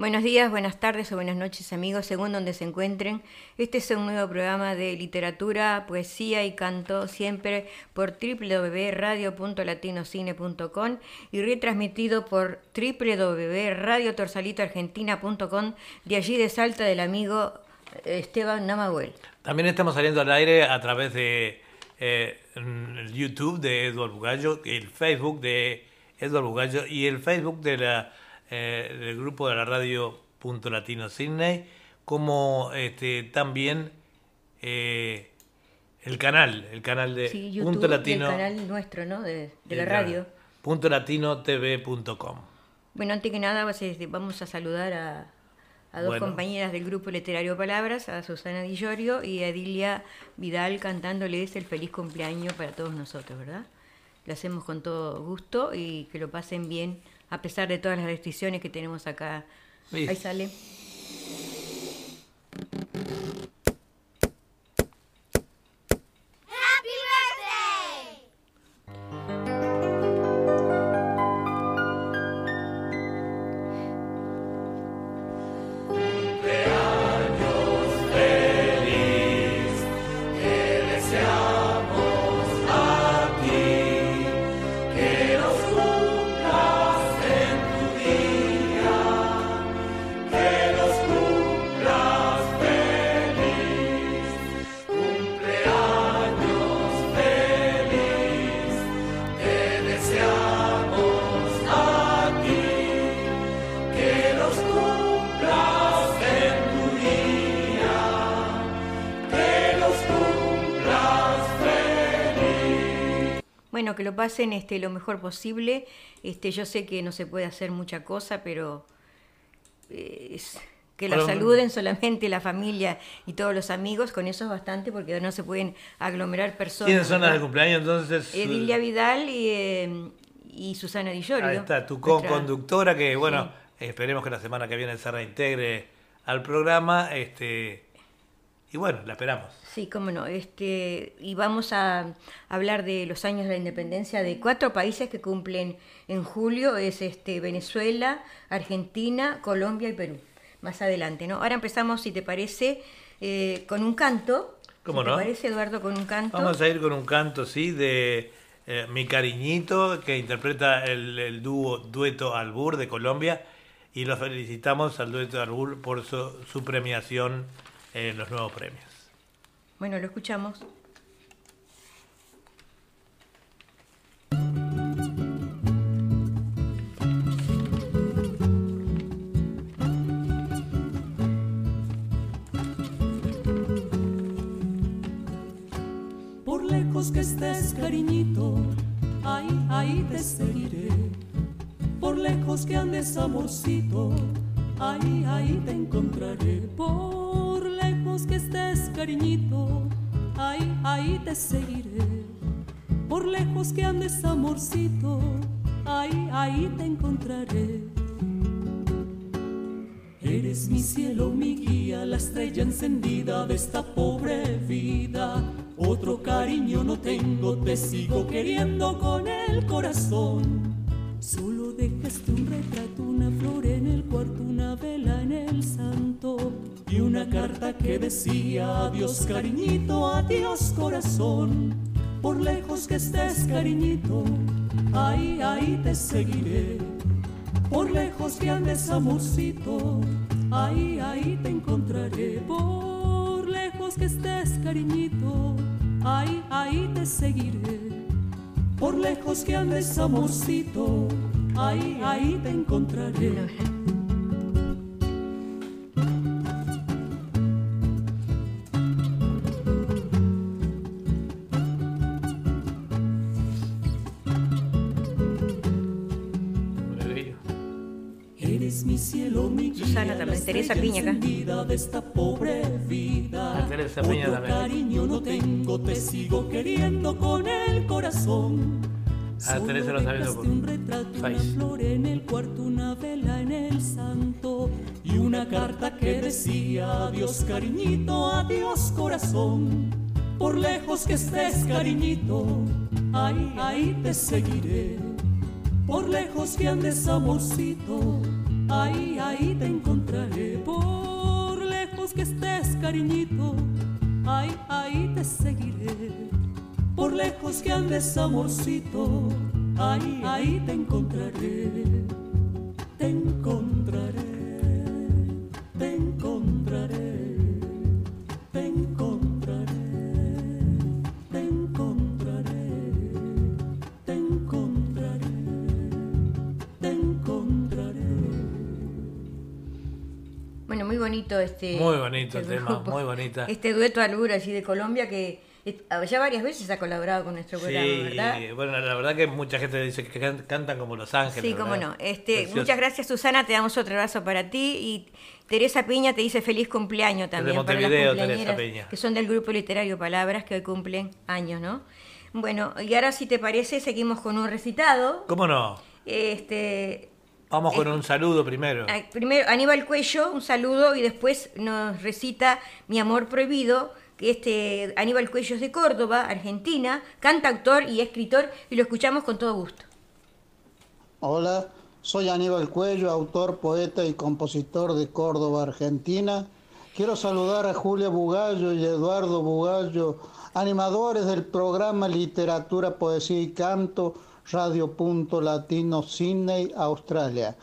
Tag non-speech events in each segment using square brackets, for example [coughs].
Buenos días, buenas tardes o buenas noches amigos, según donde se encuentren. Este es un nuevo programa de literatura, poesía y canto, siempre por www.radio.latinocine.com y retransmitido por www.radiotorsalitoargentina.com, de allí de Salta del amigo Esteban Namahuel. También estamos saliendo al aire a través de eh, el YouTube de Eduardo Bugallo, el Facebook de Eduardo Bugallo y el Facebook de la eh, del grupo de la radio Punto Latino Sydney, como este, también eh, el canal, el canal de Punto Latino. el canal nuestro, ¿no? De, la radio. Punto Latino TV.com. Bueno, antes que nada vamos a saludar a, dos compañeras del grupo literario Palabras, a Susana Di Llorio y a Edilia Vidal cantándoles el feliz cumpleaños para todos nosotros, ¿verdad? Lo hacemos con todo gusto y que lo pasen bien a pesar de todas las restricciones que tenemos acá. Ahí sale. Que lo pasen este, lo mejor posible. Este, yo sé que no se puede hacer mucha cosa, pero eh, que la saluden solamente la familia y todos los amigos, con eso es bastante porque no se pueden aglomerar personas. ¿Quiénes son las de cumpleaños entonces? Edilia Vidal y, eh, y Susana Di Ahí está, tu co-conductora que, bueno, esperemos que la semana que viene se reintegre al programa. Este, y bueno, la esperamos. Sí, cómo no. Este, y vamos a hablar de los años de la independencia de cuatro países que cumplen en julio, es este, Venezuela, Argentina, Colombia y Perú. Más adelante, ¿no? Ahora empezamos, si te parece, eh, con un canto. ¿Cómo no? ¿Te parece, Eduardo, con un canto? Vamos a ir con un canto, sí, de eh, Mi Cariñito, que interpreta el, el dúo Dueto Albur de Colombia. Y lo felicitamos al Dueto Albur por su, su premiación en los nuevos premios. Bueno, lo escuchamos. Por lejos que estés, cariñito, ahí, ahí te seguiré. Por lejos que andes, amorcito, ahí, ahí te encontraré. Por que estés, cariñito, ahí, ahí te seguiré. Por lejos que andes, amorcito, ahí, ahí te encontraré. Eres mi cielo, mi guía, la estrella encendida de esta pobre vida. Otro cariño no tengo, te sigo queriendo con el corazón. Dejaste un retrato, una flor en el cuarto, una vela en el santo y una carta que decía adiós cariñito, adiós corazón. Por lejos que estés cariñito, ahí, ahí te seguiré. Por lejos que andes amorcito, ahí, ahí te encontraré. Por lejos que estés cariñito, ahí, ahí te seguiré por lejos que andes, amorcito, ahí, ahí te encontraré. Eres mi cielo, mi Susana también, Teresa Piña acá. De esta pobre vida. Teresa Piña Otro cariño no tengo, te sigo queriendo con el corazón. Ah, Teresa lo sabes por un retrato, una flor en el cuarto, una vela en el santo y una carta que decía adiós cariñito, adiós corazón. Por lejos que estés cariñito, ahí, ahí te seguiré. Por lejos que andes amorcito, ahí, ahí te encontraré. Por lejos que estés cariñito, ahí, ahí te seguiré por lejos que andes amorcito, ahí, ahí te encontraré, te encontraré, te encontraré, te encontraré, te encontraré, te encontraré, te encontraré. Bueno, muy bonito este. Muy bonito el este tema, grupo. muy bonita. Este dueto Alura allí de Colombia que ya varias veces ha colaborado con nuestro programa, Sí, ¿verdad? bueno, la verdad que mucha gente dice que can- cantan como Los Ángeles. Sí, cómo no. Este, Precioso. muchas gracias, Susana. Te damos otro abrazo para ti. Y Teresa Piña te dice feliz cumpleaños también para las Teresa Piña. que son del grupo literario Palabras que hoy cumplen años, ¿no? Bueno, y ahora si te parece seguimos con un recitado. ¿Cómo no? Este, Vamos con un saludo primero. ah, primero Aníbal Cuello, un saludo y después nos recita Mi amor prohibido. Este Aníbal Cuello es de Córdoba, Argentina, cantautor y escritor y lo escuchamos con todo gusto. Hola, soy Aníbal Cuello, autor, poeta y compositor de Córdoba, Argentina. Quiero saludar a Julia Bugallo y Eduardo Bugallo, animadores del programa Literatura, Poesía y Canto, Radio Punto Latino, Sydney, Australia.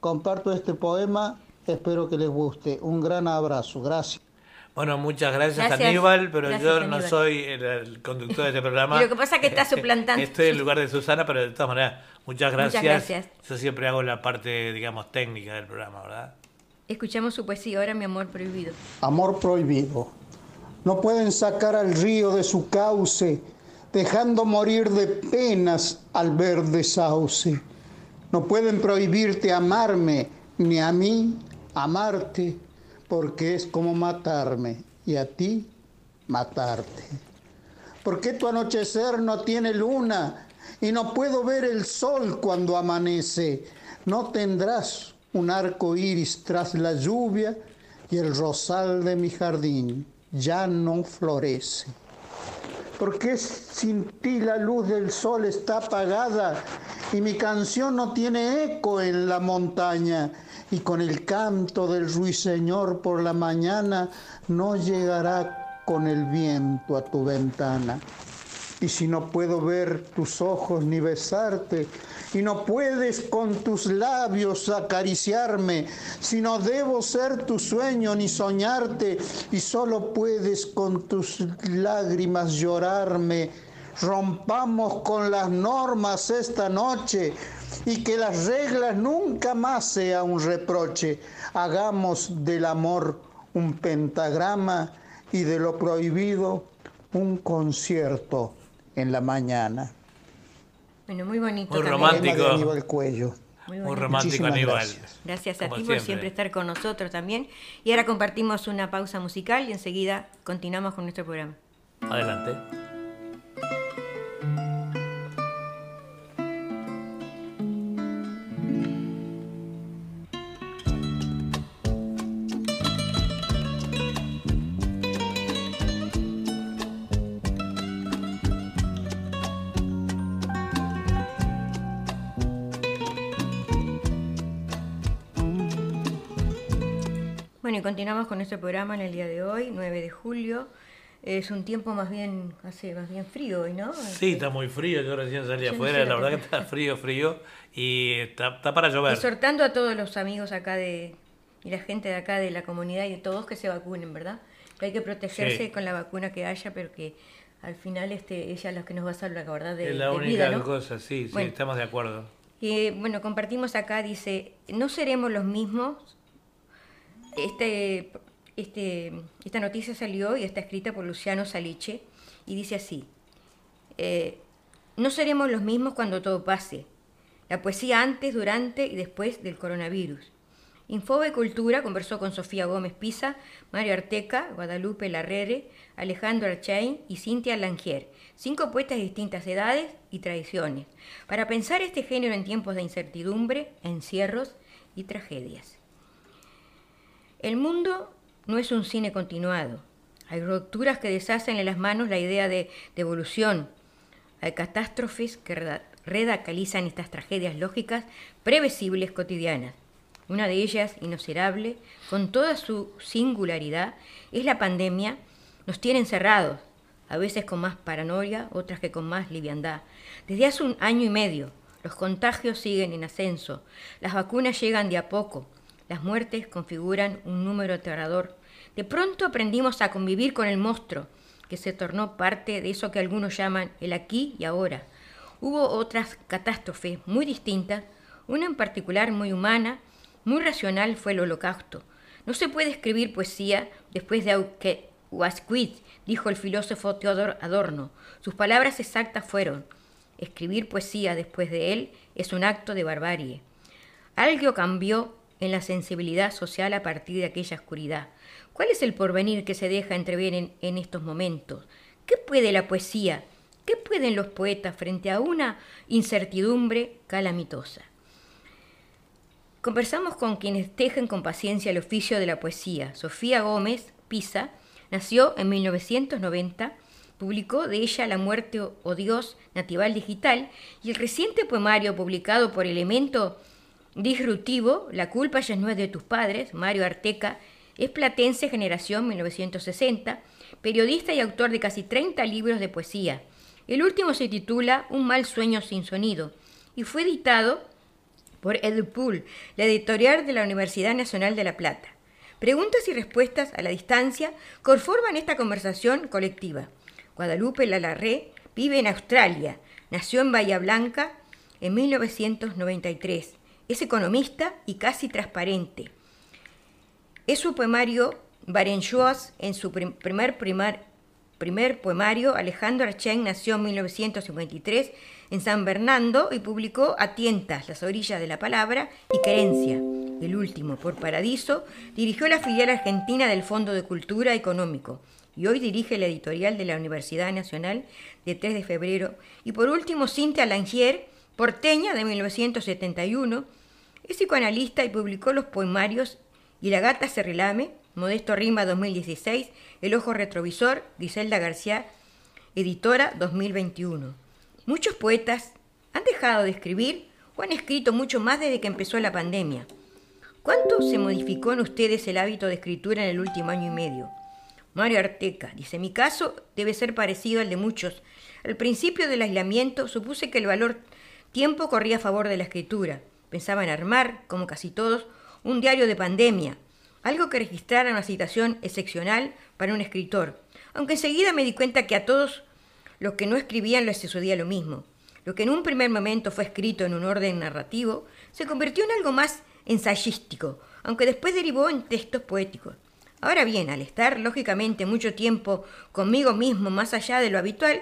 Comparto este poema, espero que les guste. Un gran abrazo, gracias. Bueno, muchas gracias, Gracias. Aníbal, pero Gracias, yo no Aníbal. soy el, el conductor de este programa. Y [laughs] lo que pasa es que está [laughs] suplantando. Estoy en lugar de Susana, pero de todas maneras, muchas Muchas gracias. gracias. Yo siempre hago la parte, digamos, técnica del programa, ¿verdad? Escuchamos su poesía, ahora Mi amor prohibido. Amor prohibido. No pueden sacar al río de su cauce, dejando morir de penas al verde sauce. No pueden prohibirte amarme, ni a mí amarte, porque es como matarme, y a ti matarte. ¿Por qué tu anochecer no tiene luna y no puedo ver el sol cuando amanece? No tendrás un arco iris tras la lluvia y el rosal de mi jardín ya no florece. ¿Por qué sin ti la luz del sol está apagada y mi canción no tiene eco en la montaña? Y con el canto del ruiseñor por la mañana no llegará con el viento a tu ventana. Y si no puedo ver tus ojos ni besarte, y no puedes con tus labios acariciarme, si no debo ser tu sueño ni soñarte, y solo puedes con tus lágrimas llorarme, rompamos con las normas esta noche y que las reglas nunca más sea un reproche. Hagamos del amor un pentagrama y de lo prohibido un concierto en la mañana. Bueno, muy bonito. Muy romántico. De Aníbal Cuello. Muy Muy bonito. romántico, Muchísimas Aníbal. gracias. Gracias a Como ti por siempre estar con nosotros también. Y ahora compartimos una pausa musical y enseguida continuamos con nuestro programa. Adelante. Bueno, y continuamos con nuestro programa en el día de hoy, 9 de julio. Es un tiempo más bien, hace más bien frío hoy, ¿no? Sí, está muy frío. Yo recién salí Yo no afuera. sé La la verdad que está frío, frío. Y está, está para llover. Exhortando a todos los amigos acá de y la gente de acá de la comunidad y de todos que se vacunen, ¿verdad? Que hay que protegerse Sí. con la vacuna que haya, pero que al final este ella es la que nos va a salvar, ¿verdad? De, es la de única vida, ¿no? cosa, sí, sí, Bueno. estamos de acuerdo. Y bueno, compartimos acá, dice, no seremos los mismos. Este, este, esta noticia salió y está escrita por Luciano Saliche y dice así, eh, no seremos los mismos cuando todo pase. La poesía antes, durante y después del coronavirus. Infobe Cultura conversó con Sofía Gómez Pisa, Mario Arteca, Guadalupe Larrere, Alejandro Archain y Cintia Langier, cinco poetas de distintas edades y tradiciones, para pensar este género en tiempos de incertidumbre, encierros y tragedias. El mundo no es un cine continuado. Hay rupturas que deshacen en las manos la idea de, evolución. Hay catástrofes que redacalizan estas tragedias lógicas previsibles cotidianas. Una de ellas, inocerable, con toda su singularidad, es la pandemia. Nos tiene encerrados, a veces con más paranoia, otras que con más liviandad. Desde hace un año y medio, los contagios siguen en ascenso, las vacunas llegan de a poco, las muertes configuran un número aterrador. De pronto aprendimos a convivir con el monstruo, que se tornó parte de eso que algunos llaman el aquí y ahora. Hubo otras catástrofes muy distintas, una en particular muy humana, muy racional fue el holocausto. No se puede escribir poesía después de Auschwitz, dijo el filósofo Theodor Adorno. Sus palabras exactas fueron, escribir poesía después de él es un acto de barbarie. Algo cambió en la sensibilidad social a partir de aquella oscuridad. ¿Cuál es el porvenir que se deja entrever en, estos momentos? ¿Qué puede la poesía? ¿Qué pueden los poetas frente a una incertidumbre calamitosa? Conversamos con quienes tejen con paciencia el oficio de la poesía. Sofía Gómez Pisa nació en 1990, publicó de ella La muerte o Dios natival digital y el reciente poemario publicado por Elemento Disruptivo, La culpa ya no es de tus padres, Mario Arteca, es platense generación 1960, periodista y autor de casi 30 libros de poesía. El último se titula Un mal sueño sin sonido y fue editado por Edupul, la editorial de la Universidad Nacional de La Plata. Preguntas y respuestas a la distancia conforman esta conversación colectiva. Guadalupe Lalarré vive en Australia, nació en Bahía Blanca en 1993 es economista y casi transparente. Es su poemario Barenjoas en su primer, primer poemario. Alejandro Archen nació en 1953 en San Bernardo y publicó A tientas, las orillas de la palabra y Querencia. El último, por Paradiso, dirigió la filial argentina del Fondo de Cultura Económico y hoy dirige la editorial de la Universidad Nacional de 3 de febrero. Y por último, Cintia Langier, porteña de 1971, es psicoanalista y publicó los poemarios Y la gata se relame, Modesto Rima 2016, El ojo retrovisor, Griselda García, editora 2021. Muchos poetas han dejado de escribir o han escrito mucho más desde que empezó la pandemia. ¿Cuánto se modificó en ustedes el hábito de escritura en el último año y medio? Mario Arteca dice, mi caso debe ser parecido al de muchos. Al principio del aislamiento supuse que el valor tiempo corría a favor de la escritura. Pensaba en armar, como casi todos, un diario de pandemia, algo que registrara una situación excepcional para un escritor, aunque enseguida me di cuenta que a todos los que no escribían les sucedía lo mismo. Lo que en un primer momento fue escrito en un orden narrativo se convirtió en algo más ensayístico, aunque después derivó en textos poéticos. Ahora bien, al estar lógicamente mucho tiempo conmigo mismo más allá de lo habitual,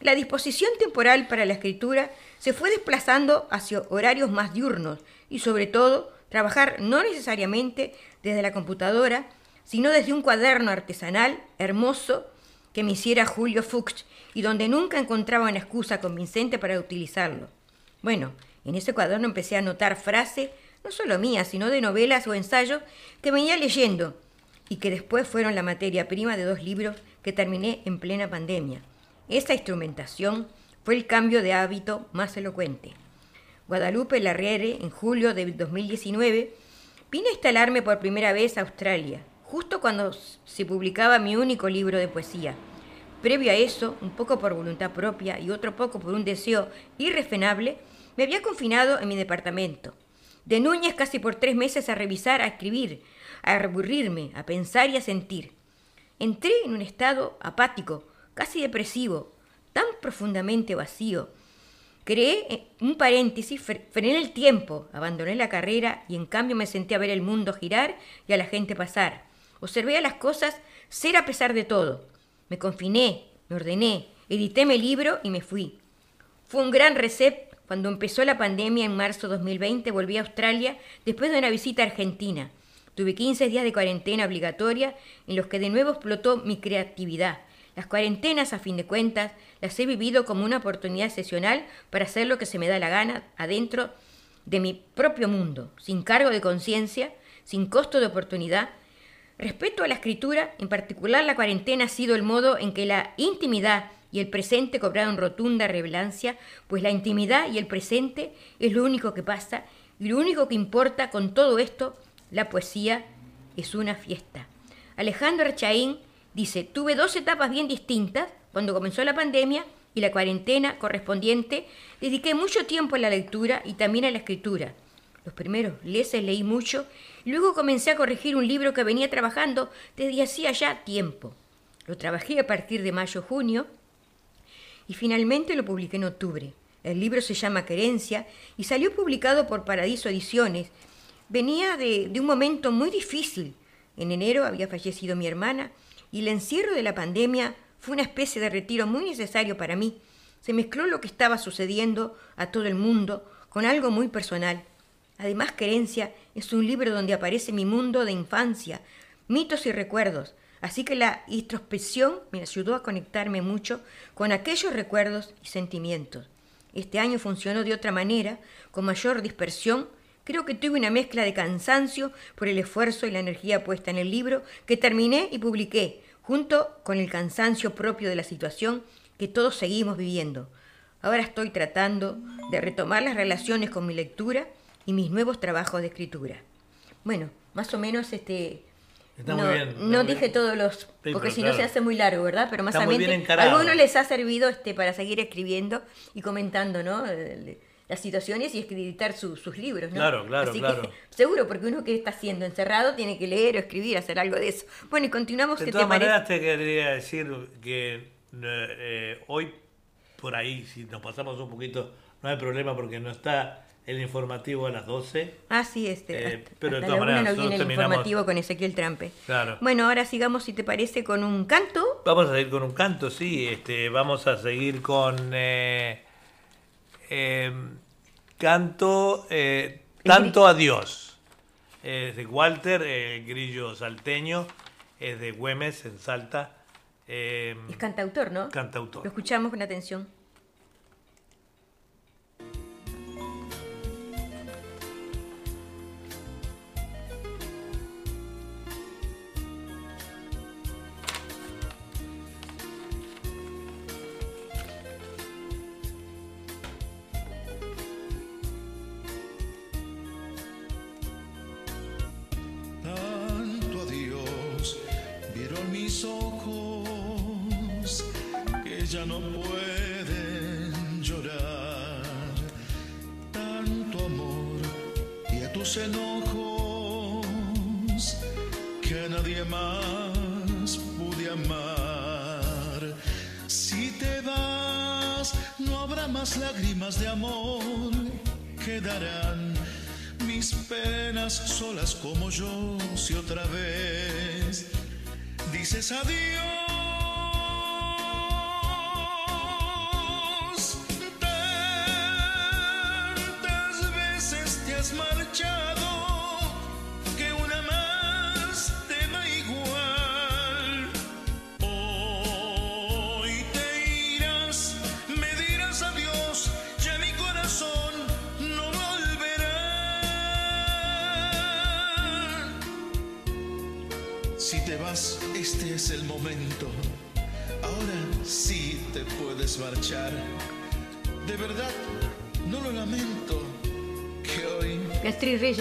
la disposición temporal para la escritura se fue desplazando hacia horarios más diurnos y sobre todo trabajar no necesariamente desde la computadora, sino desde un cuaderno artesanal hermoso que me hiciera Julio Fuchs y donde nunca encontraba una excusa convincente para utilizarlo. Bueno, en ese cuaderno empecé a anotar frases, no solo mías, sino de novelas o ensayos que venía leyendo y que después fueron la materia prima de dos libros que terminé en plena pandemia. Esa instrumentación fue el cambio de hábito más elocuente. Guadalupe Larriere, en julio de 2019, vine a instalarme por primera vez a Australia, justo cuando se publicaba mi único libro de poesía. Previo a eso, un poco por voluntad propia y otro poco por un deseo irrefrenable, me había confinado en mi departamento. De Núñez casi por tres meses a revisar, a escribir, a aburrirme, a pensar y a sentir. Entré en un estado apático, casi depresivo, tan profundamente vacío. Creé un paréntesis, frené el tiempo, abandoné la carrera y en cambio me senté a ver el mundo girar y a la gente pasar. Observé a las cosas ser a pesar de todo. Me confiné, me ordené, edité mi libro y me fui. Fue un gran reset Cuando empezó la pandemia en marzo de 2020, volví a Australia después de una visita a Argentina. Tuve 15 días de cuarentena obligatoria en los que de nuevo explotó mi creatividad. Las cuarentenas, a fin de cuentas, las he vivido como una oportunidad excepcional para hacer lo que se me da la gana adentro de mi propio mundo, sin cargo de conciencia, sin costo de oportunidad. Respecto a la escritura, en particular la cuarentena ha sido el modo en que la intimidad y el presente cobraron rotunda relevancia, pues la intimidad y el presente es lo único que pasa y lo único que importa con todo esto, la poesía es una fiesta. Alejandro Archaín dice, tuve dos etapas bien distintas, cuando comenzó la pandemia y la cuarentena correspondiente, dediqué mucho tiempo a la lectura y también a la escritura. Los primeros meses leí mucho, y luego comencé a corregir un libro que venía trabajando desde hacía ya tiempo. Lo trabajé a partir de mayo-junio y finalmente lo publiqué en octubre. El libro se llama Querencia y salió publicado por Paradiso Ediciones. Venía de, de un momento muy difícil. En enero había fallecido mi hermana y el encierro de la pandemia fue una especie de retiro muy necesario para mí. Se mezcló lo que estaba sucediendo a todo el mundo con algo muy personal. Además, Querencia es un libro donde aparece mi mundo de infancia, mitos y recuerdos, Así que la introspección me ayudó a conectarme mucho con aquellos recuerdos y sentimientos. Este año funcionó de otra manera, con mayor dispersión. Creo que tuve una mezcla de cansancio por el esfuerzo y la energía puesta en el libro que terminé y publiqué, junto con el cansancio propio de la situación que todos seguimos viviendo. Ahora estoy tratando de retomar las relaciones con mi lectura y mis nuevos trabajos de escritura. Bueno, más o menos este no, dije todos los, porque si no se hace muy largo, ¿verdad? Pero más o menos algunos les ha servido este para seguir escribiendo y comentando, ¿no? Las situaciones y escribir sus libros, ¿no? Claro, claro, claro. [laughs] seguro, porque uno que está siendo encerrado tiene que leer o escribir, hacer algo de eso. Bueno, y continuamos. De todas maneras, te quería decir que eh, hoy, por ahí, si nos pasamos un poquito, no hay problema porque no está el informativo a las 12. Ah, sí, este. Eh, pero de todas maneras, no viene el informativo con Ezequiel Trampe. Claro. Bueno, ahora sigamos, si te parece, con un canto. Vamos a seguir con un canto, sí. Este, vamos a seguir con. Eh, em, canto. Eh, tanto a Dios. Es de Walter, el grillo salteño. Es de Güemes, en Salta. Em, es cantautor, ¿no? Cantautor. Lo escuchamos con atención. como yo si otra vez dices adiós.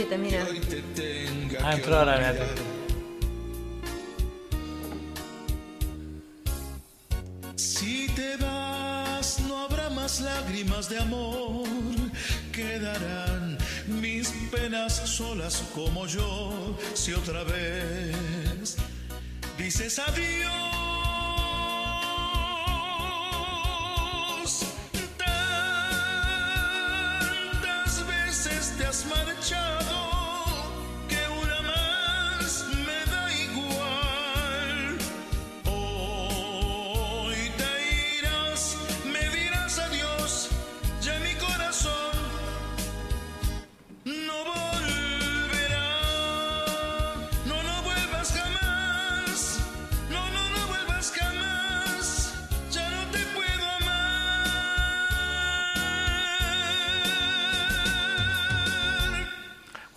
También. Ah, entró ahora Si te vas, no habrá más lágrimas de amor. Quedarán mis penas solas como yo. Si otra vez dices adiós.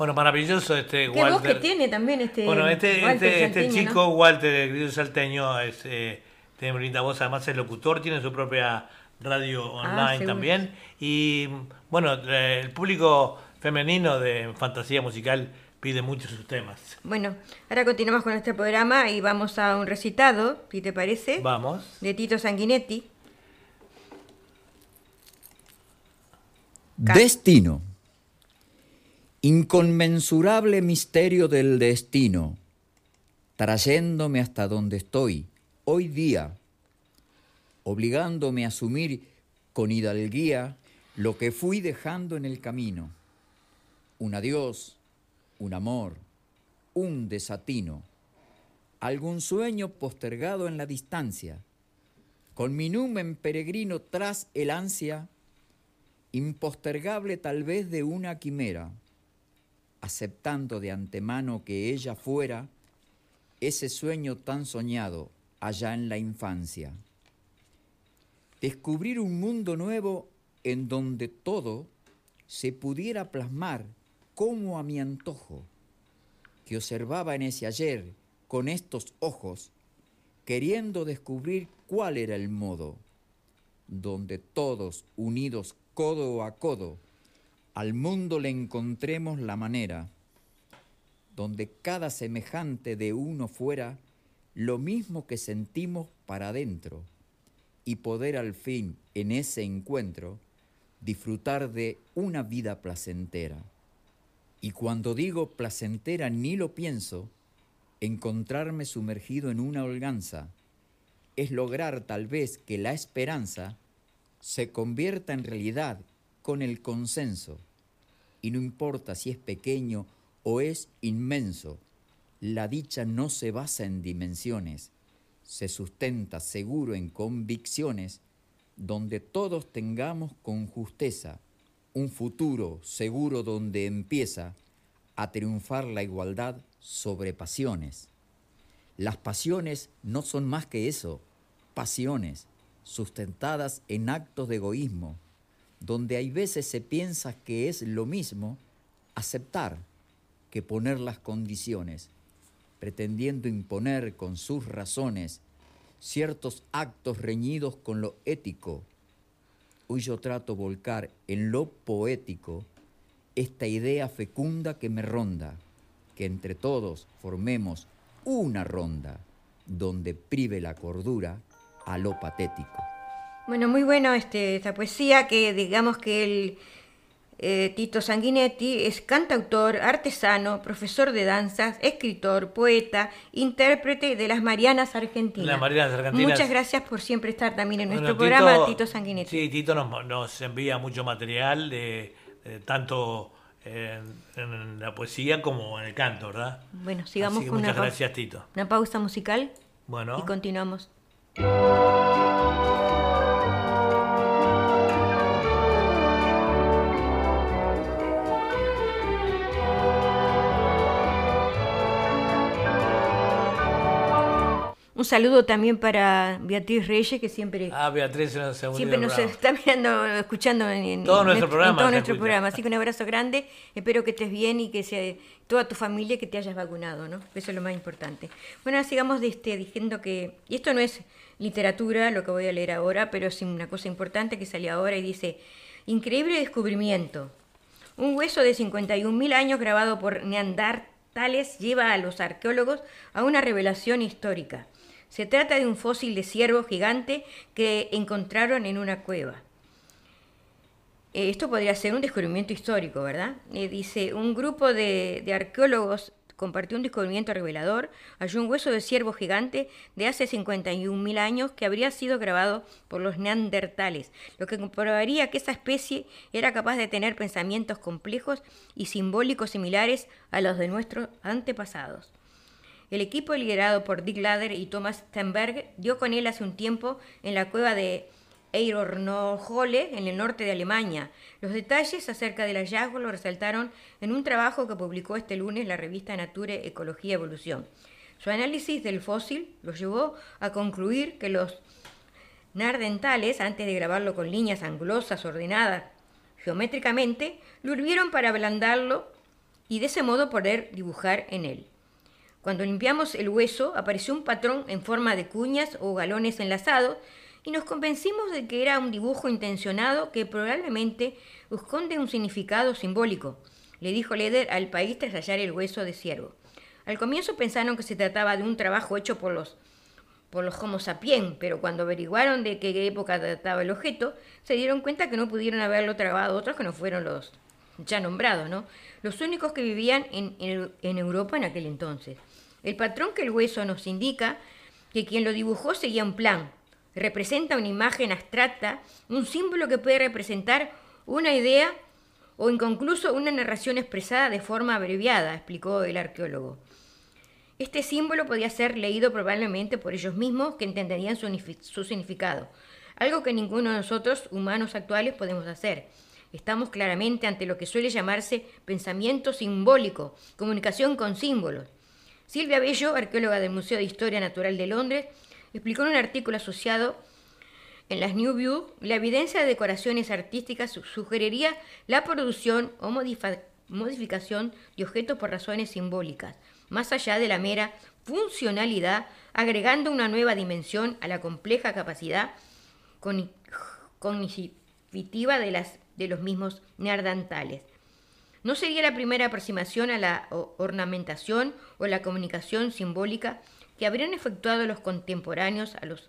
Bueno, maravilloso este ¿Qué Walter. voz que tiene también este Bueno, este, Walter este, este chico, ¿no? Walter, el grillo salteño, es, eh, tiene una linda voz, además es locutor, tiene su propia radio online Ah, seguro. también. Y bueno, eh, el público femenino de fantasía musical pide mucho sus temas. Bueno, ahora continuamos con este programa y vamos a un recitado, si te parece, Vamos. de Tito Sanguinetti. Destino. Inconmensurable misterio del destino, trayéndome hasta donde estoy hoy día, obligándome a asumir con hidalguía lo que fui dejando en el camino. Un adiós, un amor, un desatino, algún sueño postergado en la distancia, con mi numen peregrino tras el ansia, impostergable tal vez de una quimera, aceptando de antemano que ella fuera ese sueño tan soñado allá en la infancia. Descubrir un mundo nuevo en donde todo se pudiera plasmar como a mi antojo, que observaba en ese ayer con estos ojos, queriendo descubrir cuál era el modo, donde todos unidos codo a codo, al mundo le encontremos la manera, donde cada semejante de uno fuera lo mismo que sentimos para adentro, y poder al fin en ese encuentro disfrutar de una vida placentera. Y cuando digo placentera ni lo pienso, encontrarme sumergido en una holganza, es lograr tal vez que la esperanza se convierta en realidad con el consenso. Y no importa si es pequeño o es inmenso, la dicha no se basa en dimensiones, se sustenta seguro en convicciones donde todos tengamos con justeza un futuro seguro donde empieza a triunfar la igualdad sobre pasiones. Las pasiones no son más que eso, pasiones sustentadas en actos de egoísmo, donde hay veces se piensa que es lo mismo aceptar que poner las condiciones, pretendiendo imponer con sus razones ciertos actos reñidos con lo ético. Hoy yo trato volcar en lo poético esta idea fecunda que me ronda, que entre todos formemos una ronda donde prive la cordura a lo patético. Bueno, muy bueno este, esta poesía que digamos que el eh, Tito Sanguinetti es cantautor, artesano, profesor de danzas, escritor, poeta, intérprete de las Marianas Argentinas. Las Marianas Argentinas. Muchas gracias por siempre estar también en nuestro Bueno, programa, Tito Sanguinetti. Sí, Tito nos, nos envía mucho material, de, de tanto en, en la poesía como en el canto, ¿verdad? Bueno, sigamos con una, muchas pau- gracias, Tito. una pausa musical Bueno. y continuamos. Un saludo también para Beatriz Reyes, que siempre, Ah, Beatriz siempre nos programa. está mirando, escuchando en, en- Todo en nuestro en programa todo nuestro escucha. programa. Así que un abrazo grande. Espero que estés bien y que sea toda tu familia que te hayas vacunado, ¿no? Eso es lo más importante. Bueno, sigamos de este, diciendo que, y esto no es literatura, lo que voy a leer ahora, pero es una cosa importante que salió ahora y dice, increíble descubrimiento. Un hueso de 51.000 años grabado por neandertales lleva a los arqueólogos a una revelación histórica. Se trata de un fósil de ciervo gigante que encontraron en una cueva. Eh, Esto podría ser un descubrimiento histórico, ¿verdad? Eh, dice, un grupo de, de arqueólogos compartió un descubrimiento revelador, halló un hueso de ciervo gigante de hace 51.000 años que habría sido grabado por los neandertales, lo que comprobaría que esa especie era capaz de tener pensamientos complejos y simbólicos similares a los de nuestros antepasados. El equipo liderado por Dick Lader y Thomas Stenberg dio con él hace un tiempo en la cueva de Eirornohole, en el norte de Alemania. Los detalles acerca del hallazgo lo resaltaron en un trabajo que publicó este lunes la revista Nature Ecología Evolución. Su análisis del fósil lo llevó a concluir que los nardentales, antes de grabarlo con líneas angulosas ordenadas geométricamente, lo hirvieron para ablandarlo y de ese modo poder dibujar en él. Cuando limpiamos el hueso apareció un patrón en forma de cuñas o galones enlazados y nos convencimos de que era un dibujo intencionado que probablemente esconde un significado simbólico, le dijo Leder al país tras hallar el hueso de ciervo. Al comienzo pensaron que se trataba de un trabajo hecho por los por los Homo sapiens, pero cuando averiguaron de qué época trataba el objeto, se dieron cuenta que no pudieron haberlo trabado otros que no fueron los ya nombrados, ¿no? Los únicos que vivían en, en Europa en aquel entonces. El patrón que el hueso nos indica que quien lo dibujó seguía un plan, representa una imagen abstracta, un símbolo que puede representar una idea o inconcluso una narración expresada de forma abreviada, explicó el arqueólogo. Este símbolo podía ser leído probablemente por ellos mismos que entenderían su, su, significado, algo que ninguno de nosotros, humanos actuales, podemos hacer. Estamos claramente ante lo que suele llamarse pensamiento simbólico, comunicación con símbolos. Silvia Bello, arqueóloga del Museo de Historia Natural de Londres, explicó en un artículo asociado en las New View, la evidencia de decoraciones artísticas sugeriría la producción o modificación de objetos por razones simbólicas, más allá de la mera funcionalidad, agregando una nueva dimensión a la compleja capacidad cognitiva de, de los mismos neandertales. No sería la primera aproximación a la ornamentación o la comunicación simbólica que habrían efectuado los contemporáneos a los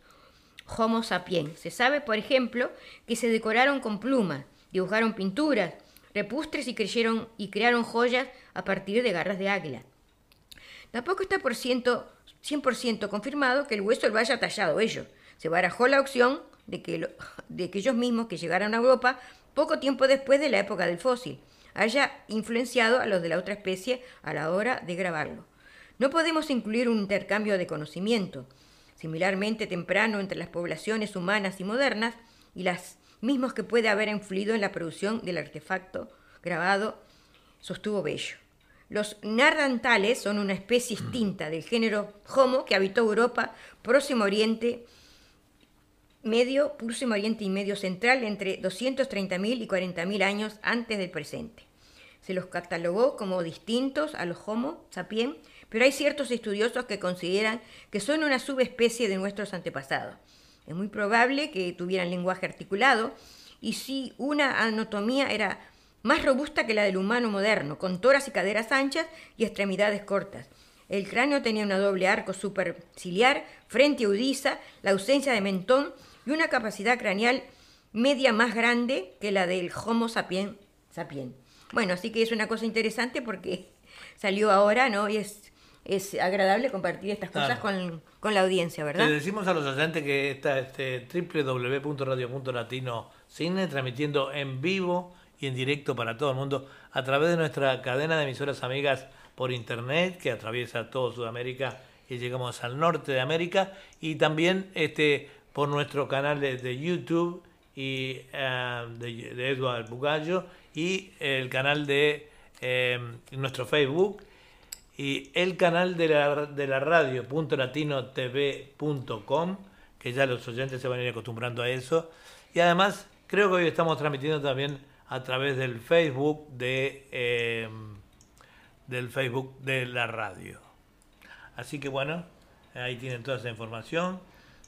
Homo sapiens. Se sabe, por ejemplo, que se decoraron con plumas, dibujaron pinturas, repustres y, creyeron, y crearon joyas a partir de garras de águila. Tampoco está por ciento, 100% confirmado que el hueso lo haya tallado ellos. Se barajó la opción de que, de que ellos mismos que llegaron a Europa poco tiempo después de la época del fósil haya influenciado a los de la otra especie a la hora de grabarlo. No podemos incluir un intercambio de conocimiento, similarmente temprano entre las poblaciones humanas y modernas, y las mismos que puede haber influido en la producción del artefacto grabado, sostuvo Bello. Los nardantales son una especie extinta del género Homo que habitó Europa, Próximo Oriente, Medio, Próximo Oriente y Medio Central entre 230.000 y 40.000 años antes del presente. Se los catalogó como distintos a los Homo sapiens pero hay ciertos estudiosos que consideran que son una subespecie de nuestros antepasados. Es muy probable que tuvieran lenguaje articulado y si una anatomía era más robusta que la del humano moderno, con toras y caderas anchas y extremidades cortas. El cráneo tenía un doble arco superciliar, frente audiza, la ausencia de mentón y una capacidad craneal media más grande que la del Homo sapiens sapiens. Bueno, así que es una cosa interesante porque [laughs] salió ahora, ¿no? Y es es agradable compartir estas cosas con, la audiencia, ¿verdad? Le decimos a los oyentes que está este www.radio.latino cine transmitiendo en vivo y en directo para todo el mundo a través de nuestra cadena de emisoras amigas por internet que atraviesa todo Sudamérica y llegamos al norte de América y también este por nuestro canal de, YouTube y eh, de, de Edward Bugallo y el canal de eh, nuestro Facebook y el canal de la, de la radio .latinotv.com, que ya los oyentes se van a ir acostumbrando a eso. Y además, creo que hoy estamos transmitiendo también a través del Facebook de, em, del Facebook de la radio. Así que bueno, ahí tienen toda esa información.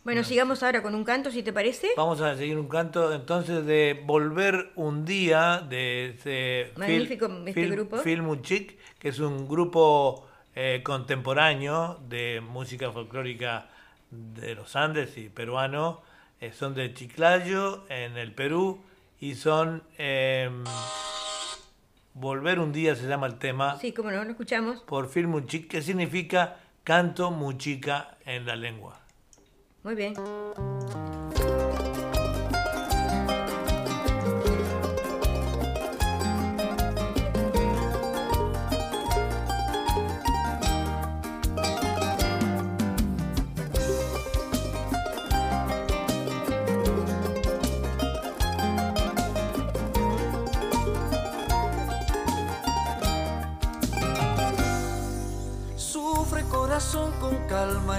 Bueno, sigamos ahora con un canto, si te parece. Vamos a seguir un canto entonces de Volver un día de este Magnífico este grupo. Film Chic, que es un grupo eh, contemporáneo de música folclórica de los Andes y peruano. Eh, son de Chiclayo, en el Perú, y son... Em, Volver un día se llama el tema. Sí, como no, lo escuchamos. Por Film Chic, que significa canto muchica en la lengua. Muy bien.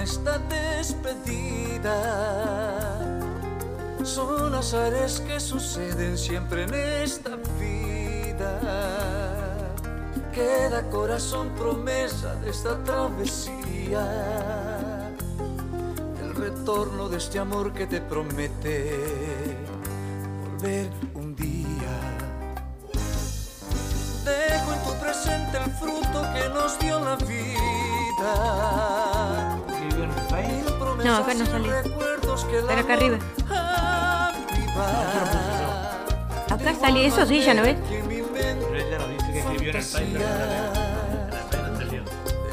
Esta despedida. Son azares que suceden siempre en esta vida. queda corazón promesa de esta travesía. El retorno de este amor que te promete volver un día. Dejo en tu presente el fruto que nos dio la vida. No, acá no sale. Para acá arriba. Acá sale eso, sí, ya no ves.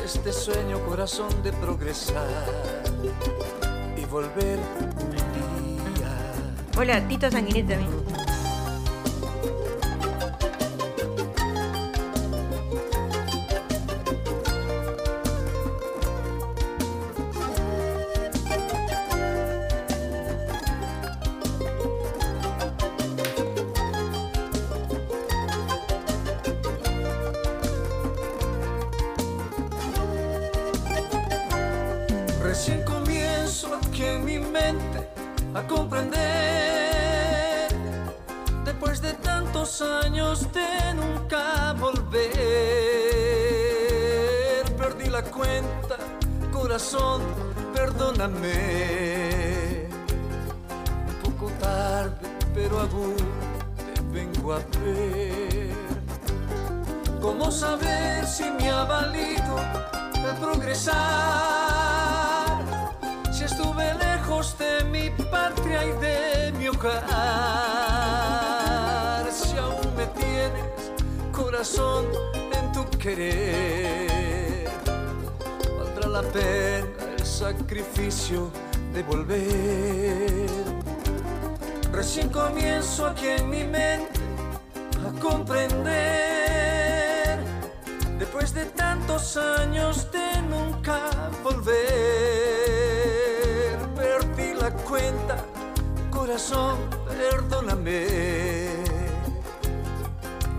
Este sueño corazón de progresar y volver un día. Hola, Tito Sanguinete también. Perdóname. Un poco tarde, pero aún te vengo a ver. ¿Cómo saber si me ha valido el progresar? Si estuve lejos de mi patria y de mi hogar. Si aún me tienes, corazón, en tu querer. Valdrá la pena sacrificio de volver. Recién comienzo aquí en mi mente a comprender. Después de tantos años de nunca volver, perdí la cuenta, corazón, perdóname.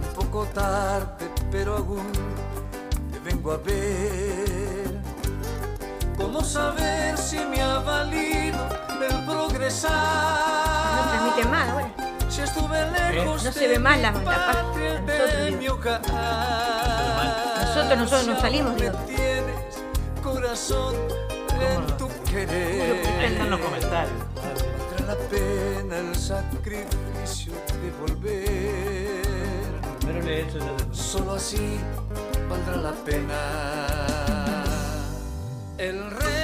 Un poco tarde, pero aún te vengo a ver. ¿Cómo saber si me ha valido el progresar? No transmite más ahora. Si estuve lejos No se ve mal la, la patria de mi hogar. Nosotros, nosotros nos salimos, digo. tienes, corazón, en tu querer. Están los comentarios. Valdrá la pena el sacrificio de volver. Primero le he hecho de- Solo así valdrá la pena el regresar.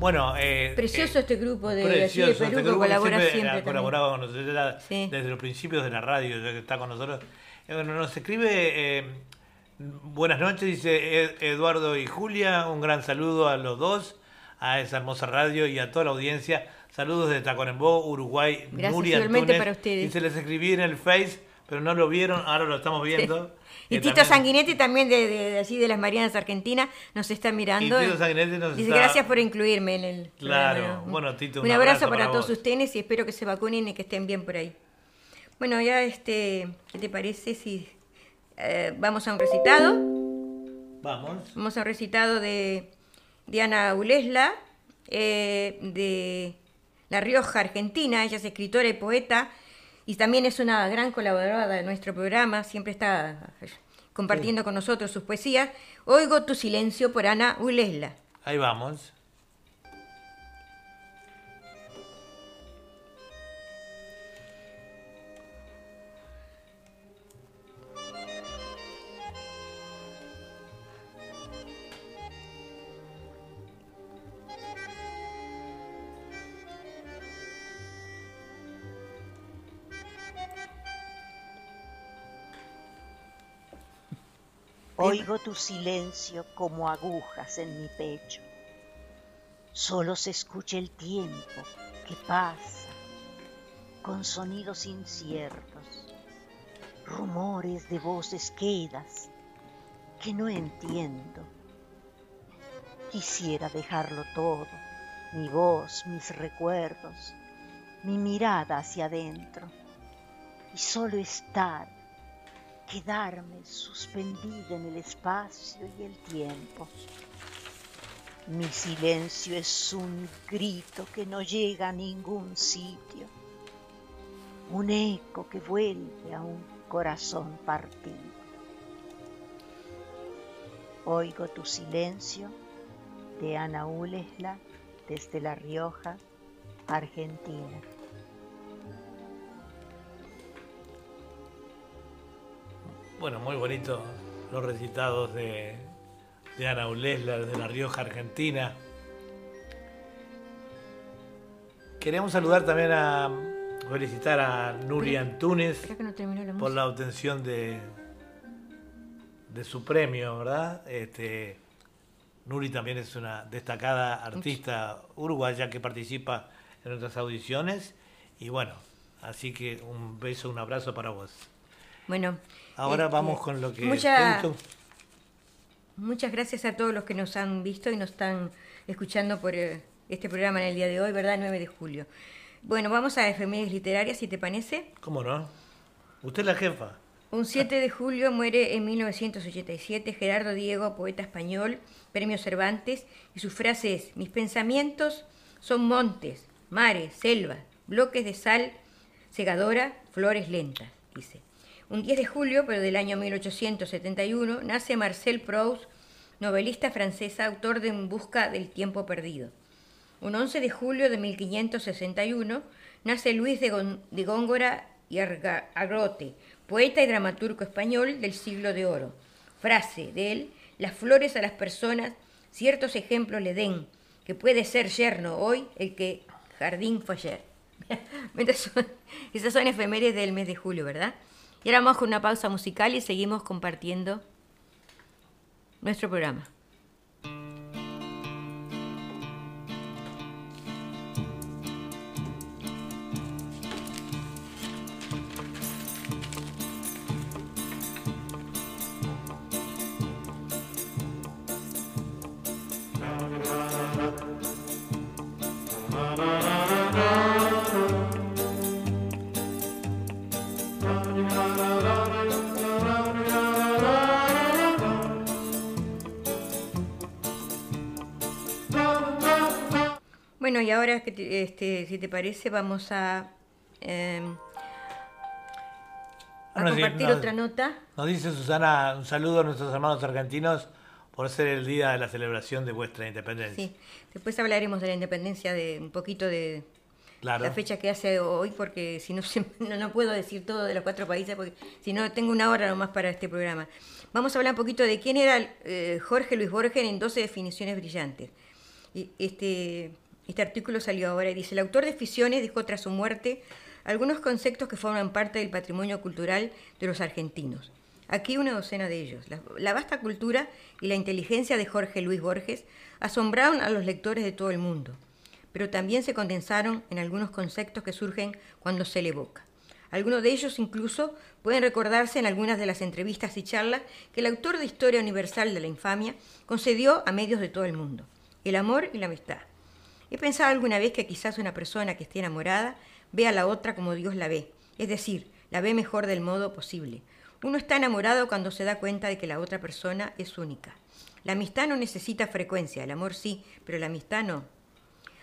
Bueno, eh, Precioso eh, este grupo de, precioso este Perú que colabora siempre, siempre. colaborado con nosotros Sí. desde los principios de la radio, ya que está con nosotros. Eh, bueno, nos escribe, eh, buenas noches, dice Ed- Eduardo y Julia, un gran saludo a los dos, a esa hermosa radio y a toda la audiencia. Saludos de Tacuarembó, Uruguay, Gracias, Nuria Antunes. para ustedes. Y se les escribí en el Face, pero no lo vieron, ahora lo estamos viendo. Y Tito también- Sanguinetti también de, de- de las Marianas Argentina nos está mirando. Y Tito Sanguinetti nos Dice, está- gracias por incluirme en el Claro. programa". Bueno, Tito, un, un abrazo, abrazo para, para todos ustedes y espero que se vacunen y que estén bien por ahí. Bueno, ya este, ¿qué te parece si eh, vamos a un recitado? Vamos. Vamos a un recitado de Diana Ulesla, eh, de La Rioja, Argentina. Ella es escritora y poeta y también es una gran colaboradora de nuestro programa. Siempre está compartiendo con nosotros sus poesías. Oigo tu silencio por Ana Ulesla. Ahí vamos. Oigo tu silencio como agujas en mi pecho. Solo se escucha el tiempo que pasa con sonidos inciertos, rumores de voces quedas que no entiendo. Quisiera dejarlo todo, mi voz, mis recuerdos, mi mirada hacia adentro y solo estar quedarme suspendida en el espacio y el tiempo. Mi silencio es un grito que no llega a ningún sitio. un eco que vuelve a un corazón partido. Oigo tu silencio de Ana Ulesla desde La Rioja, Argentina. Bueno, muy bonito los recitados de, de Ana Ulesla desde La Rioja, Argentina. Queremos saludar también a felicitar a Nuri Antunes por la obtención de, de su premio, ¿verdad? Este, Nuri también es una destacada artista uruguaya que participa en nuestras audiciones. Y bueno, así que un beso, un abrazo para vos. Bueno. Ahora este, vamos con lo que... muchas gracias a todos los que nos han visto y nos están escuchando por eh, este programa en el día de hoy, ¿verdad? 9 de julio. Bueno, vamos a efemérides literarias, si te parece. ¿Cómo no? Usted es la jefa. Un 7 de julio muere en 1987 Gerardo Diego, poeta español, premio Cervantes, y su frase es, mis pensamientos son montes, mares, selvas, bloques de sal segadora, flores lentas, dice. Un 10 de julio, pero del año 1871, nace Marcel Proust, novelista francesa, autor de En busca del tiempo perdido. Un 11 de julio de 1561, nace Luis de, Góngora y Agrote, poeta y dramaturgo español del siglo de oro. Frase de él, las flores a las personas ciertos ejemplos le den, que puede ser yerno hoy el que jardín fue ayer. [laughs] Esas son efemérides del mes de julio, ¿verdad? Y ahora vamos con una pausa musical y seguimos compartiendo nuestro programa. Ahora, este, si te parece, vamos a, em, compartir otra nota. Nos dice Susana, un saludo a nuestros hermanos argentinos por ser el día de la celebración de vuestra independencia. Sí, después hablaremos de la independencia, de un poquito de la fecha que hace hoy, porque si [laughs] no, no, puedo decir todo de los cuatro países, porque si no tengo una hora nomás para este programa. Vamos a hablar un poquito de quién era eh, Jorge Luis Borges en 12 definiciones brillantes. Y este este artículo salió ahora y dice, el autor de Ficciones dejó tras su muerte algunos conceptos que forman parte del patrimonio cultural de los argentinos. Aquí una docena de ellos. La, vasta cultura y la inteligencia de Jorge Luis Borges asombraron a los lectores de todo el mundo, pero también se condensaron en algunos conceptos que surgen cuando se le evoca. Algunos de ellos incluso pueden recordarse en algunas de las entrevistas y charlas que el autor de Historia Universal de la Infamia concedió a medios de todo el mundo. El amor y la amistad, He pensado alguna vez que quizás una persona que esté enamorada ve a la otra como Dios la ve, es decir, la ve mejor del modo posible. Uno está enamorado cuando se da cuenta de que la otra persona es única. La amistad no necesita frecuencia, el amor sí, pero la amistad no.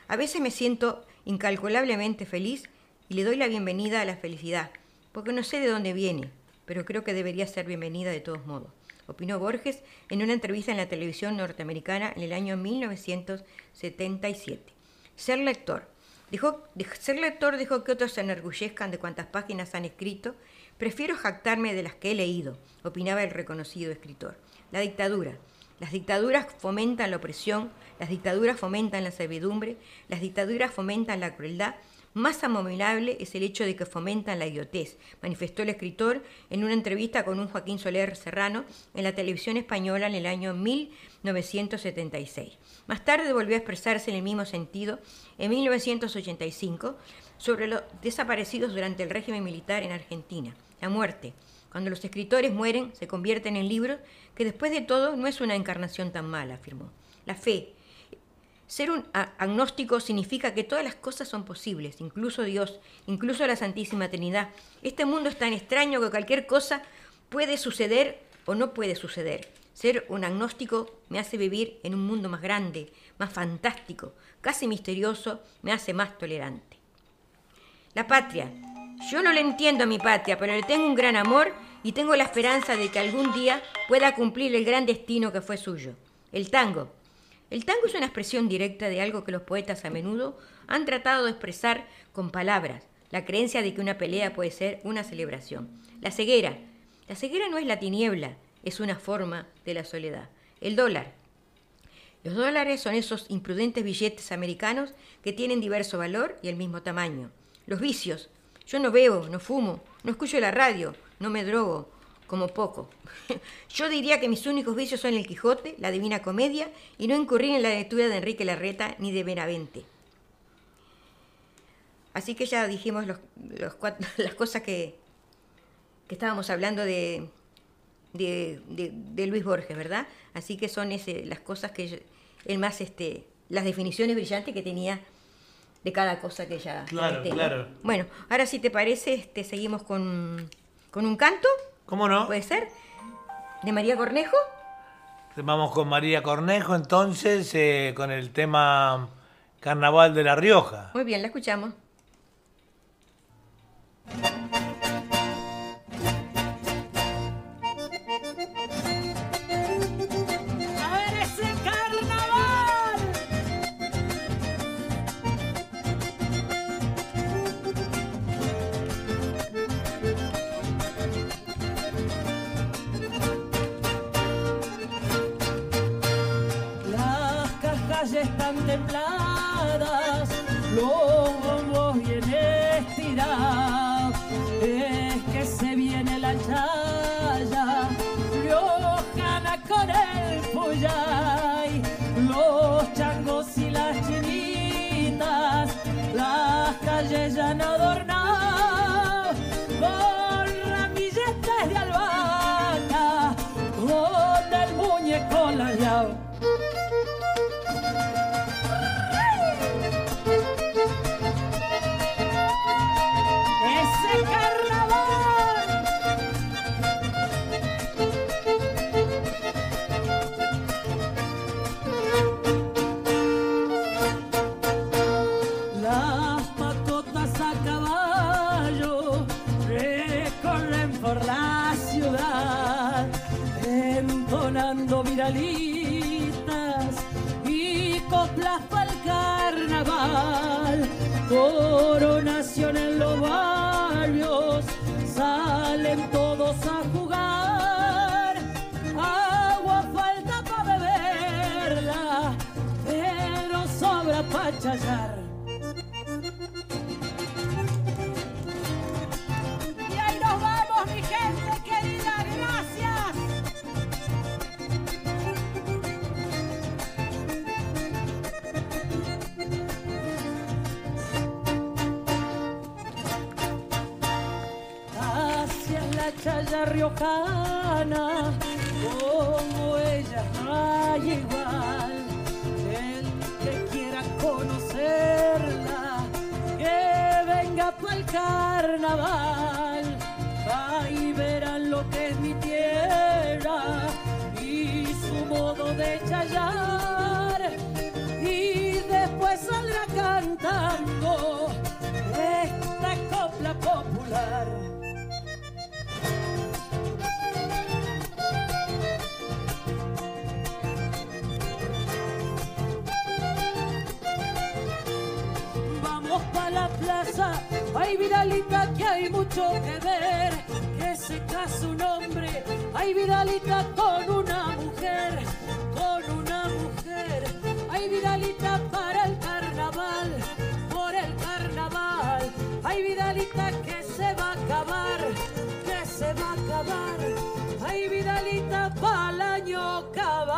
A veces me siento incalculablemente feliz y le doy la bienvenida a la felicidad, porque no sé de dónde viene, pero creo que debería ser bienvenida de todos modos opinó Borges en una entrevista en la televisión norteamericana en el año 1977. Ser lector. Dijo, ser lector dijo que otros se enorgullezcan de cuántas páginas han escrito. Prefiero jactarme de las que he leído, opinaba el reconocido escritor. La dictadura. Las dictaduras fomentan la opresión, las dictaduras fomentan la servidumbre, las dictaduras fomentan la crueldad. Más abominable es el hecho de que fomentan la idiotez, manifestó el escritor en una entrevista con un Joaquín Soler Serrano en la televisión española en el año 1976. Más tarde volvió a expresarse en el mismo sentido en 1985 sobre los desaparecidos durante el régimen militar en Argentina. La muerte. Cuando los escritores mueren, se convierten en libros que después de todo no es una encarnación tan mala, afirmó. La fe. Ser un agnóstico significa que todas las cosas son posibles, incluso Dios, incluso la Santísima Trinidad. Este mundo es tan extraño que cualquier cosa puede suceder o no puede suceder. Ser un agnóstico me hace vivir en un mundo más grande, más fantástico, casi misterioso, me hace más tolerante. La patria. Yo no le entiendo a mi patria, pero le tengo un gran amor y tengo la esperanza de que algún día pueda cumplir el gran destino que fue suyo, el tango. El tango es una expresión directa de algo que los poetas a menudo han tratado de expresar con palabras, la creencia de que una pelea puede ser una celebración. La ceguera. La ceguera no es la tiniebla, es una forma de la soledad. El dólar. Los dólares son esos imprudentes billetes americanos que tienen diverso valor y el mismo tamaño. Los vicios. Yo no bebo, no fumo, no escucho la radio, no me drogo, como poco. [laughs] Yo diría que mis únicos vicios son el Quijote, la Divina Comedia y no incurrir en la lectura de Enrique Larreta ni de Benavente. Así que ya dijimos [laughs] las cosas que, estábamos hablando de, de, Luis Borges, ¿verdad? Así que son ese, las cosas que el más, este, las definiciones brillantes que tenía de cada cosa que ya. Claro, claro. Bueno, ahora si te parece, este, seguimos con, con un canto. ¿Cómo no? ¿Puede ser? ¿De María Cornejo? Vamos con María Cornejo entonces, eh, con el tema Carnaval de La Rioja. Muy bien, la escuchamos. Están templadas, los y se va a acabar, hay Vidalita para el año cabal.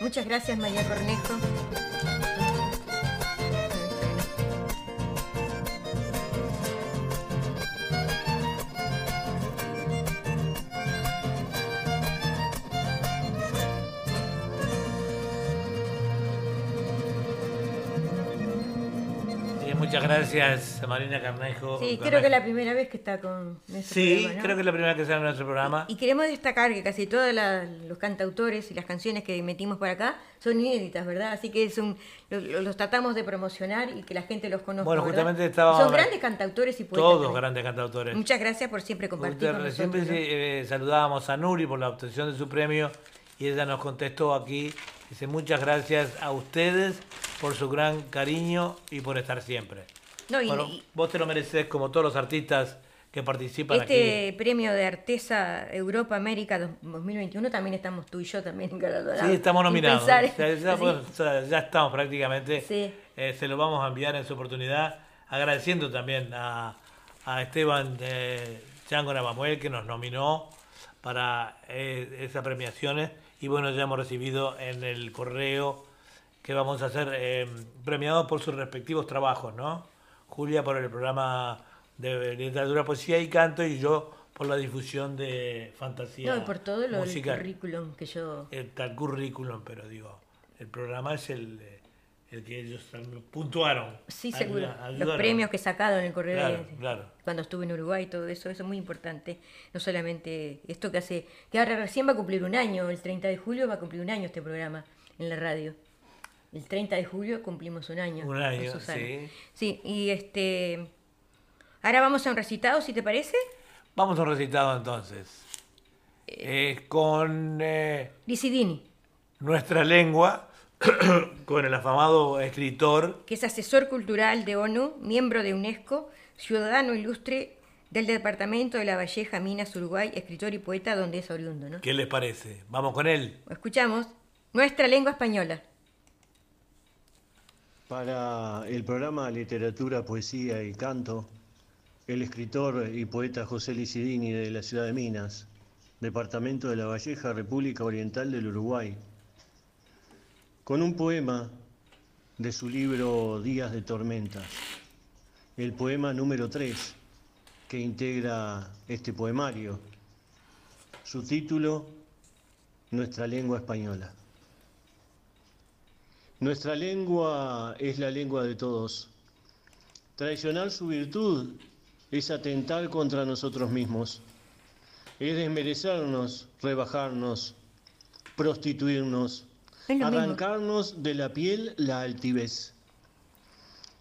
Muchas gracias, María Cornejo. Muchas gracias, Marina Carnejo. Sí, creo que es la primera vez que está con nuestro sí, programa. Creo que es la primera vez que está en nuestro programa. Y, queremos destacar que casi todos los cantautores y las canciones que metimos por acá son inéditas, ¿verdad? Así que es un, los, tratamos de promocionar y que la gente los conozca. Bueno, justamente estábamos. Son grandes cantautores y poetas. Todos grandes cantautores. Muchas gracias por siempre compartir. con siempre eh, saludábamos a Nuri por la obtención de su premio y ella nos contestó aquí. Dice muchas gracias a ustedes por su gran cariño y por estar siempre. No, vos te lo mereces como todos los artistas que participan este premio de Artesa Europa América 2021 también estamos tú y yo también Sí, estamos nominados. ya, estamos prácticamente. Eh, se lo vamos a enviar en su oportunidad, agradeciendo también a, Esteban eh, Chango Navamuel que nos nominó para eh, esas premiaciones y bueno, ya hemos recibido en el correo que vamos a ser eh, premiados por sus respectivos trabajos, ¿no? Julia por el programa de literatura, poesía y canto y yo por la difusión de fantasía. No, y por todo lo del currículum que yo. El tal currículum, pero digo, el programa es el, el que ellos puntuaron. Sí, seguro. Los premios que he sacado en el correo claro, cuando estuve en Uruguay, todo eso, eso es muy importante. No solamente esto que hace, que ahora recién va a cumplir un año, el 30 de julio va a cumplir un año este programa en la radio. El 30 de julio cumplimos un año. Un año, sí. Sí, y este... Ahora vamos a un recitado, si te parece. Vamos a un recitado entonces. Eh, con... Eh, Nuestra lengua, [coughs] con el afamado escritor... Que es asesor cultural de ONU, miembro de UNESCO, ciudadano ilustre del departamento de La Valleja, Minas, Uruguay, escritor y poeta donde es oriundo, ¿no? ¿Qué les parece? Vamos con él. Escuchamos. Nuestra lengua española. Para el programa Literatura, Poesía y Canto, el escritor y poeta José Licidini de la ciudad de Minas, departamento de La Valleja, República Oriental del Uruguay, con un poema de su libro Días de Tormentas, el poema número 3 que integra este poemario. Su título, Nuestra lengua española. Nuestra lengua es la lengua de todos. Traicionar su virtud es atentar contra nosotros mismos. Es desmerecernos, rebajarnos, prostituirnos, arrancarnos de la piel la altivez.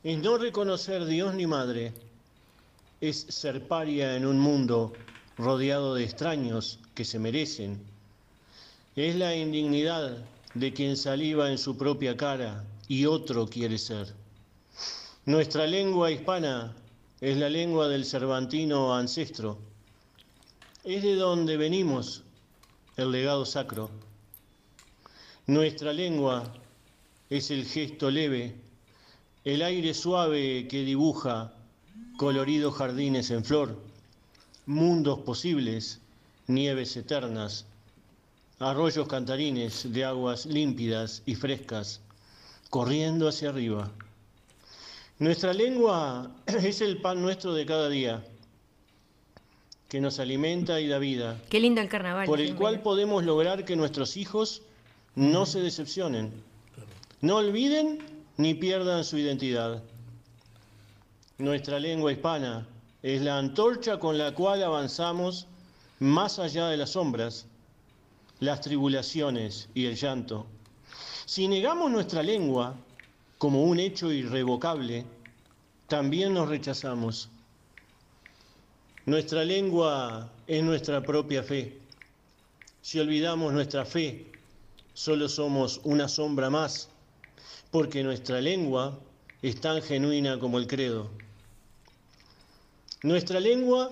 Es no reconocer Dios ni madre. Es ser paria en un mundo rodeado de extraños que se merecen. Es la indignidad de quien saliva en su propia cara y otro quiere ser. Nuestra lengua hispana es la lengua del cervantino ancestro. Es de donde venimos el legado sacro. Nuestra lengua es el gesto leve, el aire suave que dibuja coloridos jardines en flor, mundos posibles, nieves eternas, arroyos cantarines de aguas límpidas y frescas, corriendo hacia arriba. Nuestra lengua [clears throat] es el pan nuestro de cada día, que nos alimenta y da vida. Qué lindo el carnaval. Por el cual podemos lograr que nuestros hijos no se decepcionen, no olviden ni pierdan su identidad. Nuestra lengua hispana es la antorcha con la cual avanzamos más allá de las sombras las tribulaciones y el llanto. Si negamos nuestra lengua como un hecho irrevocable, también nos rechazamos. Nuestra lengua es nuestra propia fe. Si olvidamos nuestra fe, solo somos una sombra más, porque nuestra lengua es tan genuina como el credo. Nuestra lengua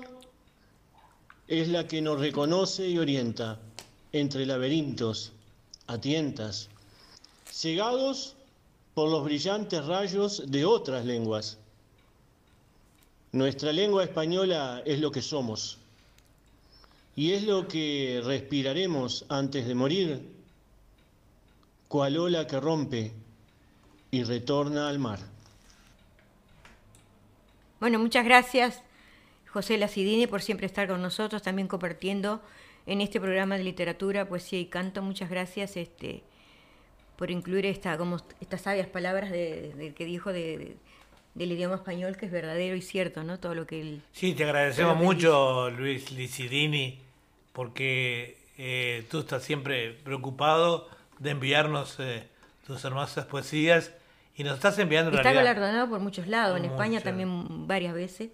es la que nos reconoce y orienta entre laberintos, a tientas, cegados por los brillantes rayos de otras lenguas. Nuestra lengua española es lo que somos y es lo que respiraremos antes de morir, cual ola que rompe y retorna al mar. Bueno, muchas gracias José Lacidini por siempre estar con nosotros, también compartiendo en este programa de literatura, poesía y canto. Muchas gracias este, por incluir esta, como, estas sabias palabras de, que dijo de, del idioma español que es verdadero y cierto, ¿no? Todo lo que él... Sí, te agradecemos mucho, Luis Licidini, porque eh, tú estás siempre preocupado de enviarnos eh, tus hermosas poesías. Y nos estás enviando... Está galardonado por muchos lados, en España también varias veces,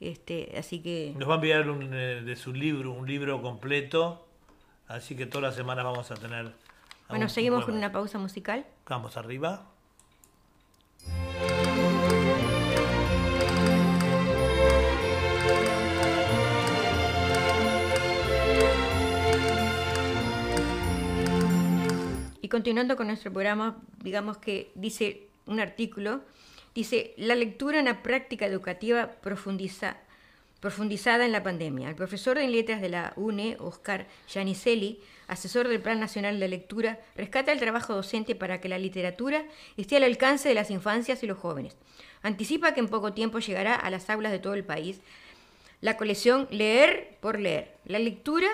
este, así que... Nos va a enviar un, eh, de su libro, un libro completo, así que toda la semana vamos a tener... Bueno, seguimos con una pausa musical. Vamos arriba. Continuando con nuestro programa, digamos que dice un artículo, dice, la lectura en la práctica educativa profundiza, profundizada en la pandemia. El profesor de letras de la UNE, Oscar Giannicelli, asesor del Plan Nacional de Lectura, rescata el trabajo docente para que la literatura esté al alcance de las infancias y los jóvenes. Anticipa que en poco tiempo llegará a las aulas de todo el país la colección Leer por Leer. La lectura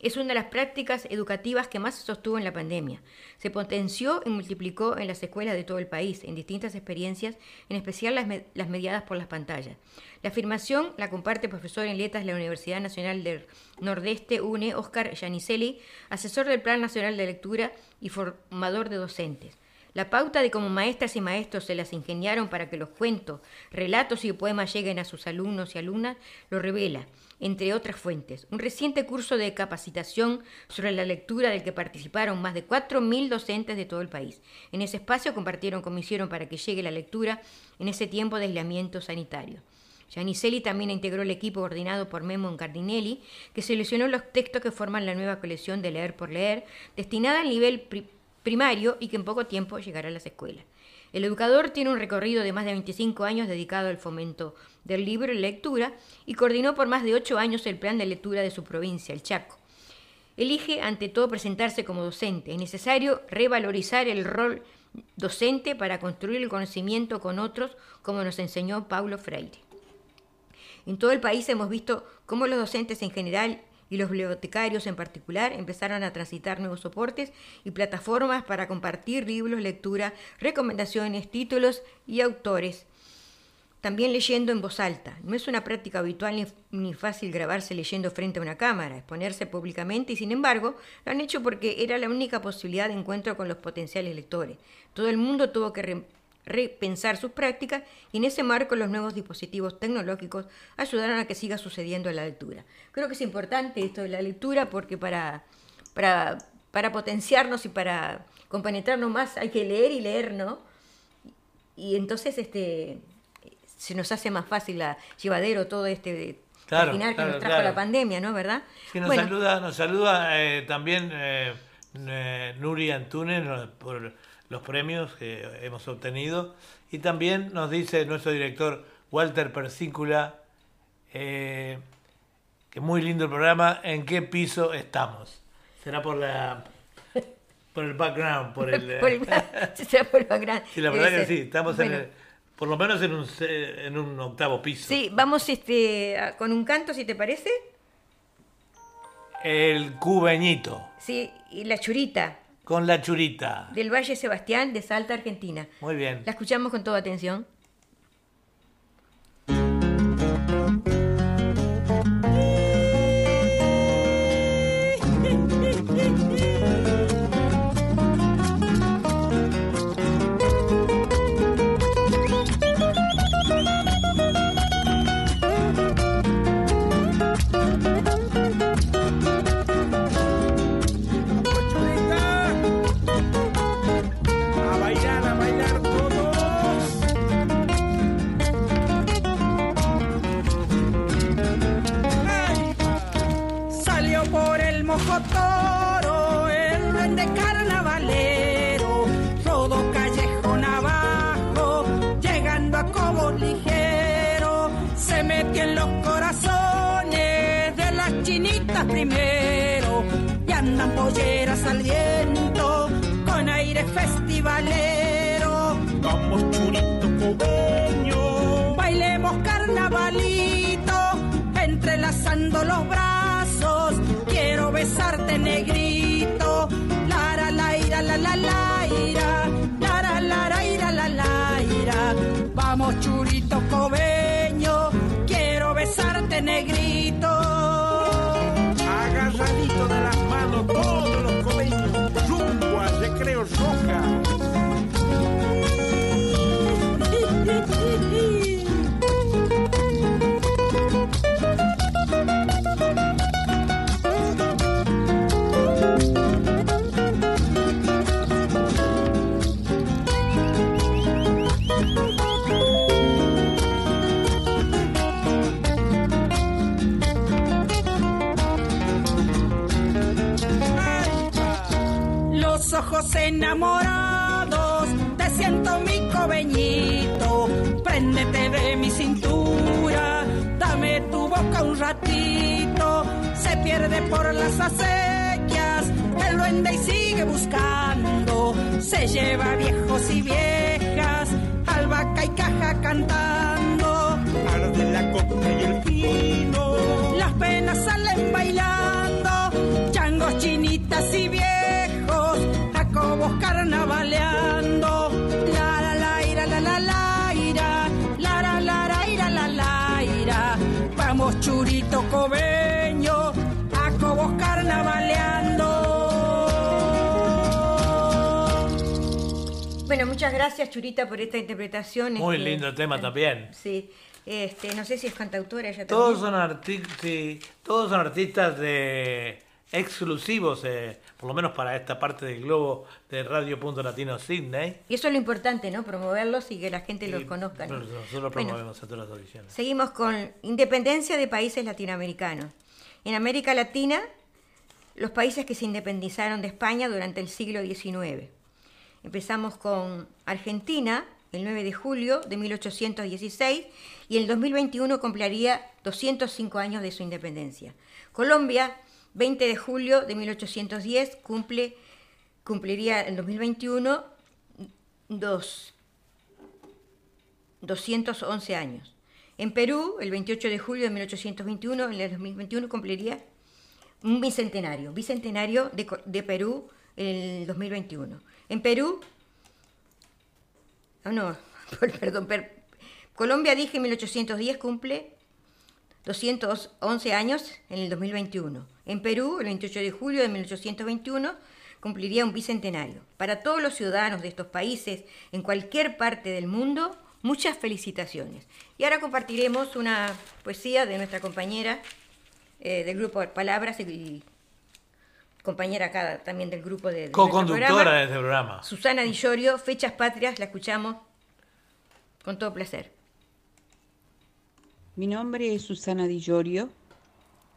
es una de las prácticas educativas que más se sostuvo en la pandemia. Se potenció y multiplicó en las escuelas de todo el país, en distintas experiencias, en especial las, mediadas por las pantallas. La afirmación la comparte el profesor en letras de la Universidad Nacional del Nordeste, UNE, Oscar Giannicelli, asesor del Plan Nacional de Lectura y formador de docentes. La pauta de cómo maestras y maestros se las ingeniaron para que los cuentos, relatos y poemas lleguen a sus alumnos y alumnas lo revela entre otras fuentes. Un reciente curso de capacitación sobre la lectura del que participaron más de 4.000 docentes de todo el país. En ese espacio compartieron cómo hicieron para que llegue la lectura en ese tiempo de aislamiento sanitario. Giannicelli también integró el equipo coordinado por Memo Cardinelli, que seleccionó los textos que forman la nueva colección de Leer por Leer, destinada al nivel primario y que en poco tiempo llegará a las escuelas. El educador tiene un recorrido de más de 25 años dedicado al fomento del libro y lectura y coordinó por más de ocho años el plan de lectura de su provincia, el Chaco. Elige ante todo presentarse como docente. Es necesario revalorizar el rol docente para construir el conocimiento con otros, como nos enseñó Paulo Freire. En todo el país hemos visto cómo los docentes en general y los bibliotecarios en particular empezaron a transitar nuevos soportes y plataformas para compartir libros, lectura, recomendaciones, títulos y autores también leyendo en voz alta. No es una práctica habitual ni, fácil grabarse leyendo frente a una cámara, exponerse públicamente y sin embargo lo han hecho porque era la única posibilidad de encuentro con los potenciales lectores. Todo el mundo tuvo que repensar sus prácticas y en ese marco los nuevos dispositivos tecnológicos ayudaron a que siga sucediendo la lectura. Creo que es importante esto de la lectura porque para, para, para potenciarnos y para compenetrarnos más hay que leer y leer, ¿no? Y entonces este se nos hace más fácil la llevadero todo este claro, final que nos trajo la pandemia, ¿no? ¿Verdad? Sí, nos saluda, nos saluda eh, también eh, eh, Nuri Antunes por los premios que hemos obtenido y también nos dice nuestro director Walter Persícula que muy lindo el programa, ¿en qué piso estamos? Será por la por el background, por el, [laughs] por el, [laughs] será por el background. Sí, la verdad que sí, estamos en el por lo menos en un, en un octavo piso. Sí, vamos este, con un canto, si te parece. El cubeñito. Sí, y la churita. Con la churita. Del Valle Sebastián de Salta, Argentina. Muy bien. La escuchamos con toda atención. polleras al viento, con aire festivalero. Vamos churito cubeño, bailemos carnavalito, entrelazando los brazos. Quiero besarte negrito, lara la ira la la la ira, lara la ira la la ira. Vamos churito cobeño, quiero besarte negrito. Enamorados, te siento mi cobeñito. Préndete de mi cintura, dame tu boca un ratito. Se pierde por las acequias, el duende y sigue buscando. Se lleva viejos y viejas, albahaca y caja cantando. Gracias Churita por esta interpretación. Muy este, lindo tema también. Sí, este, no sé si es cantautora ella Todos también. son, arti sí, todos son artistas de exclusivos, eh, por lo menos para esta parte del globo de Radio Punto Latino Sydney. Y eso es lo importante, ¿no? Promoverlos y que la gente los conozca. ¿no? Nosotros Bueno, promovemos a todas las audiciones. Seguimos con independencia de países latinoamericanos. En América Latina, los países que se independizaron de España durante el siglo XIX. Empezamos con Argentina, el 9 de julio de 1816, y el 2021 cumpliría 205 años de su independencia. Colombia, 20 de julio de 1810, cumple, cumpliría el 2021 dos, 211 años. En Perú, el 28 de julio de 1821, en el 2021 cumpliría un bicentenario, bicentenario de, de Perú en el 2021. En Perú, ah, no, [laughs] perdón, per- Colombia dije en 1810 cumple 211 años en el 2021. En Perú, el 28 de julio de 1821, cumpliría un bicentenario. Para todos los ciudadanos de estos países, en cualquier parte del mundo, muchas felicitaciones. Y ahora compartiremos una poesía de nuestra compañera eh, del grupo Palabras y compañera acá también del grupo de, Co-conductora programa, de este programa. Susana Di Llorio, Fechas Patrias, la escuchamos con todo placer. Mi nombre es Susana Di Llorio.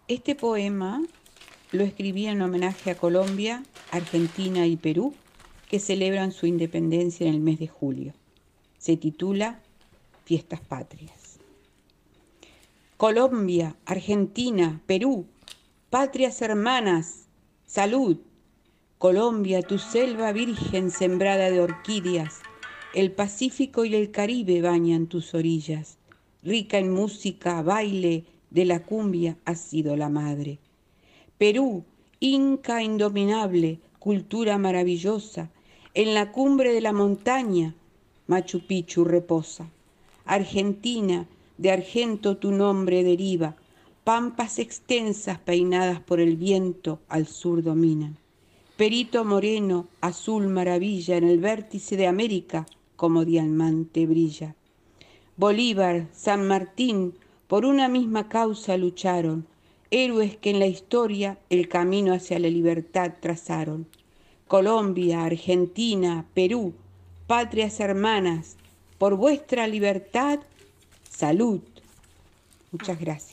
Este poema lo escribí en homenaje a Colombia, Argentina y Perú, que celebran su independencia en el mes de julio. Se titula Fiestas Patrias. Colombia, Argentina, Perú, patrias hermanas, salud. Colombia, tu selva virgen sembrada de orquídeas, el Pacífico y el Caribe bañan tus orillas. Rica en música, baile, de la cumbia has sido la madre. Perú, Inca indominable, cultura maravillosa, en la cumbre de la montaña, Machu Picchu reposa. Argentina, de argento tu nombre deriva, pampas extensas peinadas por el viento al sur dominan. Perito moreno, azul maravilla, en el vértice de América como diamante brilla. Bolívar, San Martín, por una misma causa lucharon, héroes que en la historia el camino hacia la libertad trazaron. Colombia, Argentina, Perú, patrias hermanas, por vuestra libertad, salud. Muchas gracias.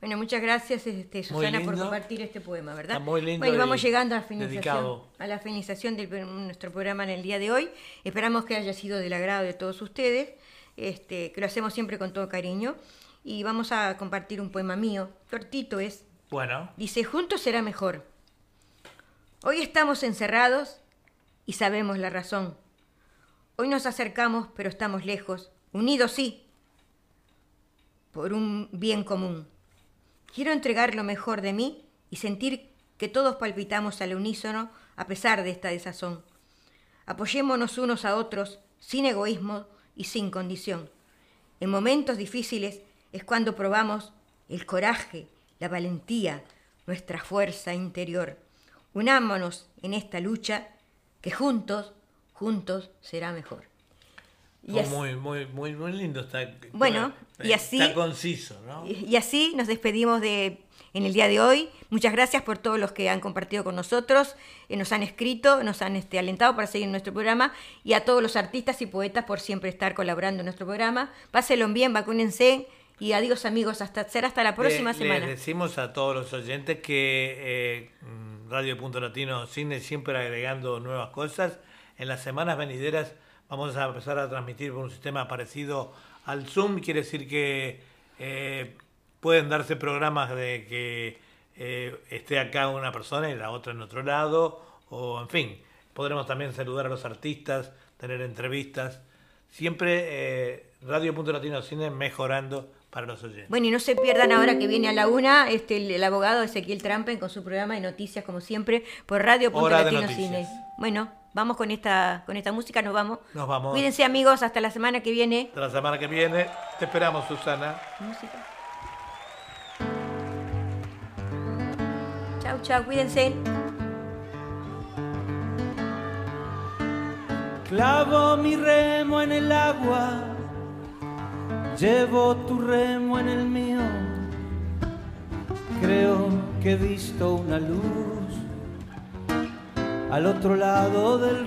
Bueno, muchas gracias este, Susana por compartir este poema, ¿verdad? Está muy lindo Bueno, y vamos llegando a la finalización, dedicado. a la finalización de nuestro programa en el día de hoy. Esperamos que haya sido del agrado de todos ustedes, este, que lo hacemos siempre con todo cariño. Y vamos a compartir un poema mío, cortito es. Bueno, Dice, juntos será mejor. Hoy estamos encerrados y sabemos la razón. Hoy nos acercamos, pero estamos lejos. Unidos sí, por un bien común. Quiero entregar lo mejor de mí y sentir que todos palpitamos al unísono a pesar de esta desazón. Apoyémonos unos a otros sin egoísmo y sin condición. En momentos difíciles es cuando probamos el coraje, la valentía, nuestra fuerza interior. Unámonos en esta lucha que juntos, juntos será mejor. Oh, muy, muy, muy, muy lindo está. Bueno, y así. Está conciso, ¿no? Y, así nos despedimos de en el día de hoy. Muchas gracias por todos los que han compartido con nosotros, eh, nos han escrito, nos han este, alentado para seguir nuestro programa y a todos los artistas y poetas por siempre estar colaborando en nuestro programa. Pásenlo bien, vacúnense y adiós amigos, hasta ser hasta la próxima semana. Les decimos a todos los oyentes que eh, Radio Punto Latino Cine siempre agregando nuevas cosas. En las semanas venideras vamos a empezar a transmitir por un sistema parecido al Zoom, quiere decir que eh, pueden darse programas de que eh, esté acá una persona y la otra en otro lado, o en fin, podremos también saludar a los artistas, tener entrevistas. Siempre eh, Radio Punto Latino Cine mejorando para los oyentes. Bueno, y no se pierdan ahora que viene a la una este, el, abogado Ezequiel Trampen con su programa de noticias, como siempre, por Radio Punto Latino Cine. Bueno, vamos con esta, con esta música, nos vamos. Nos vamos. Cuídense amigos, hasta la semana que viene. Hasta la semana que viene. Te esperamos, Susana. Música. Chau, chau, cuídense. Clavo mi remo en el agua, llevo tu remo en el mío. Creo que he visto una luz al otro lado del río.